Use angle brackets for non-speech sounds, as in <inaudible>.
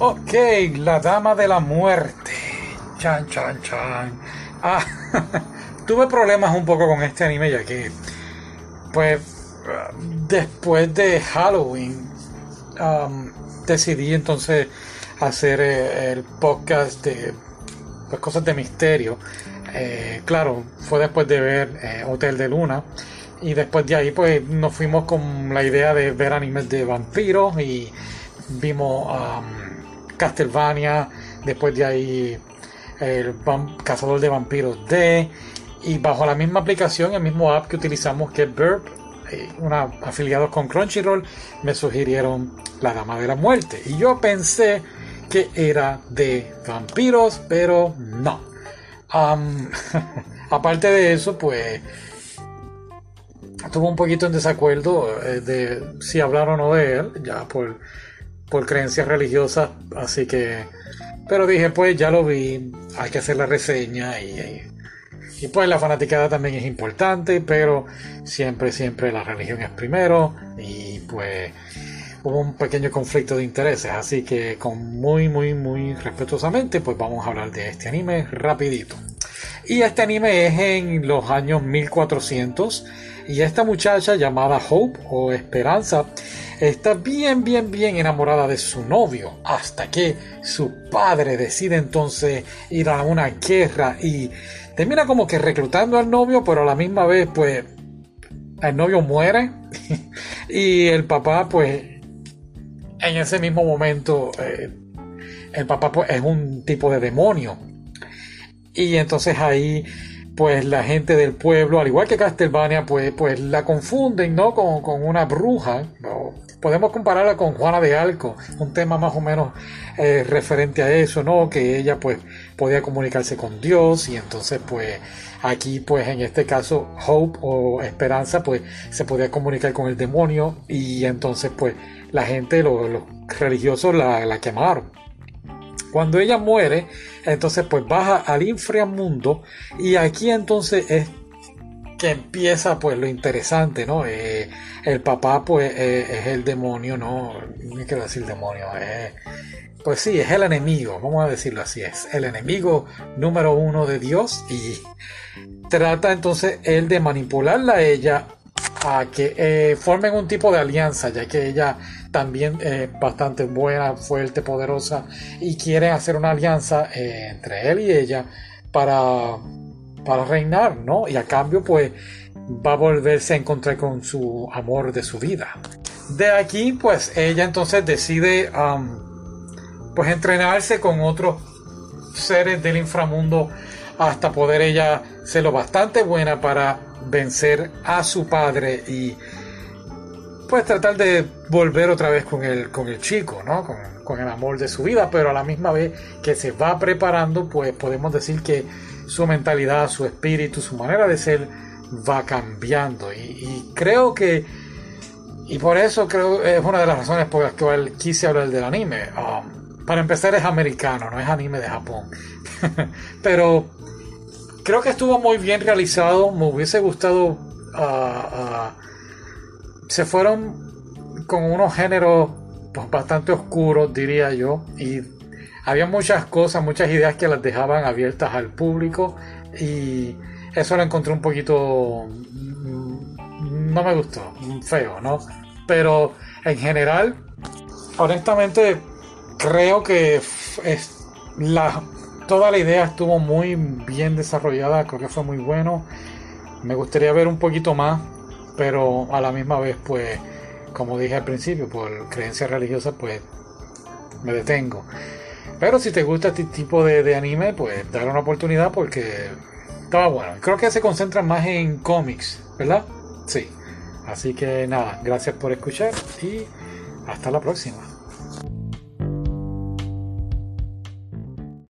Ok, la dama de la muerte. Chan, chan, chan. Ah, <laughs> tuve problemas un poco con este anime ya que, pues, después de Halloween, um, decidí entonces hacer eh, el podcast de pues, cosas de misterio. Eh, claro, fue después de ver eh, Hotel de Luna. Y después de ahí, pues nos fuimos con la idea de ver animes de vampiros y vimos um, Castlevania. Después de ahí, el Cazador de Vampiros D. Y bajo la misma aplicación, el mismo app que utilizamos, que Burp, una, afiliados con Crunchyroll, me sugirieron La Dama de la Muerte. Y yo pensé que era de vampiros, pero no. <laughs> aparte de eso, pues tuvo un poquito en desacuerdo eh, de si hablar o no de él, ya por, por creencias religiosas, así que... Pero dije, pues ya lo vi, hay que hacer la reseña y, y pues la fanaticada también es importante, pero siempre, siempre la religión es primero y pues hubo un pequeño conflicto de intereses, así que con muy, muy, muy respetuosamente, pues vamos a hablar de este anime rapidito. Y este anime es en los años 1400 y esta muchacha llamada Hope o Esperanza está bien, bien, bien enamorada de su novio hasta que su padre decide entonces ir a una guerra y termina como que reclutando al novio, pero a la misma vez pues el novio muere <laughs> y el papá pues en ese mismo momento eh, el papá pues, es un tipo de demonio. Y entonces ahí pues la gente del pueblo, al igual que Castlevania, pues, pues la confunden, ¿no? Con, con una bruja. Podemos compararla con Juana de Arco, un tema más o menos eh, referente a eso, ¿no? Que ella pues podía comunicarse con Dios y entonces pues aquí pues en este caso Hope o Esperanza pues se podía comunicar con el demonio y entonces pues la gente, los, religiosos la, quemaron. Cuando ella muere, entonces pues baja al inframundo y aquí entonces es que empieza pues lo interesante, ¿no? Eh, el papá pues eh, es el demonio, ¿no? No quiero decir demonio, pues sí, es el enemigo, vamos a decirlo así, es el enemigo número uno de Dios y trata entonces él de manipularla a ella a que eh, formen un tipo de alianza, ya que ella también es bastante buena, fuerte, poderosa, y quieren hacer una alianza eh, entre él y ella para, para reinar, ¿no? Y a cambio, pues, va a volverse a encontrar con su amor de su vida. De aquí, pues, ella entonces decide, pues, entrenarse con otros seres del inframundo hasta poder ella ser lo bastante buena para vencer a su padre y pues tratar de volver otra vez con el, con el chico, ¿no? Con, el amor de su vida, pero a la misma vez que se va preparando, pues podemos decir que su mentalidad, su espíritu, su manera de ser va cambiando. Y, creo que, y por eso creo es una de las razones por las que quise hablar del anime. Um, para empezar es americano, no es anime de Japón. <laughs> pero creo que estuvo muy bien realizado. Me hubiese gustado. Uh, se fueron con unos géneros pues, bastante oscuros, diría yo. Y había muchas cosas, muchas ideas que las dejaban abiertas al público. Y eso lo encontré un poquito. Mm, no me gustó, feo, ¿no? Pero en general, honestamente, creo que es la toda la idea estuvo muy bien desarrollada, creo que fue muy bueno. Me gustaría ver un poquito más, pero a la misma vez, pues, como dije al principio, por creencia religiosa, pues me detengo. Pero si te gusta este tipo de, anime, pues dale una oportunidad porque estaba bueno. Creo que se concentra más en cómics, ¿verdad? Sí. Así que nada, gracias por escuchar y hasta la próxima.